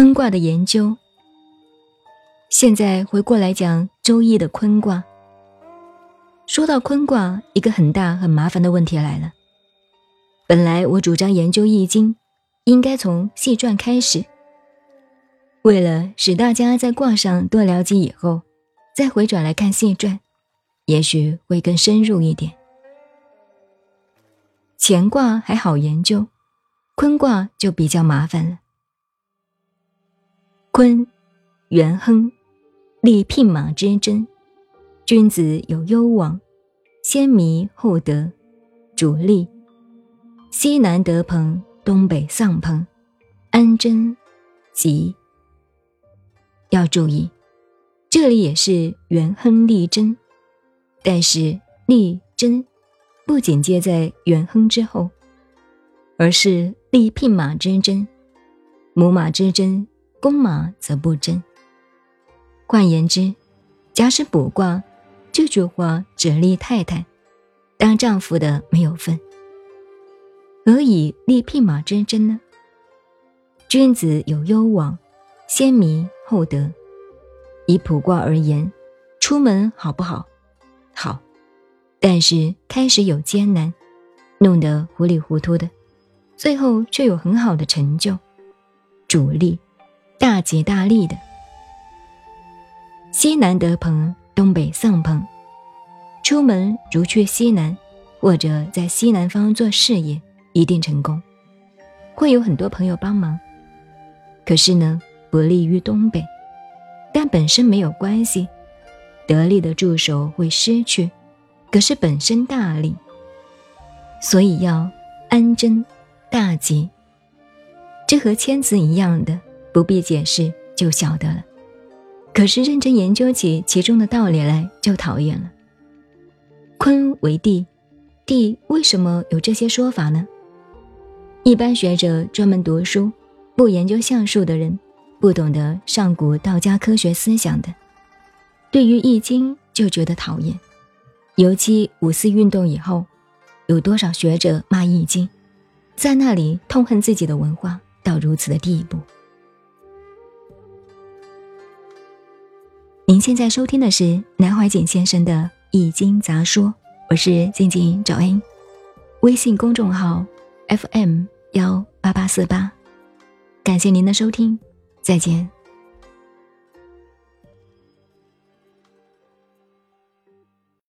坤卦的研究。现在回过来讲《周易》的坤卦。说到坤卦，一个很大很麻烦的问题来了。本来我主张研究《易经》，应该从细传开始。为了使大家在卦上多了解以后，再回转来看细传，也许会更深入一点。乾卦还好研究，坤卦就比较麻烦了。坤，元亨，立牝马之贞。君子有攸往，先迷后得，主力。西南得朋，东北丧朋，安贞，吉。要注意，这里也是元亨利贞，但是利贞不仅接在元亨之后，而是立牝马之贞，母马之贞，公马则不争。换言之，假使卜卦。这句话只立太太，当丈夫的没有份。何以立匹马之贞呢？君子有攸往，先迷后得。以卜卦而言，出门好不好？好，但是开始有艰难，弄得糊里糊涂的，最后却有很好的成就，主力，大吉大利的。西南得朋。东北丧朋，出门如去西南，或者在西南方做事业，一定成功，会有很多朋友帮忙。可是呢，不利于东北，但本身没有关系，得力的助手会失去，可是本身大利，所以要安贞大吉。这和签字一样的，不必解释就晓得了。可是认真研究起其中的道理来，就讨厌了。坤为地，地为什么有这些说法呢？一般学者专门读书，不研究相术的人，不懂得上古道家科学思想的，对于易经就觉得讨厌。尤其五四运动以后，有多少学者骂易经，在那里痛恨自己的文化到如此的地步。您现在收听的是南怀瑾先生的《易经杂说》，我是静静找恩，微信公众号 FM 幺八八四八，感谢您的收听，再见。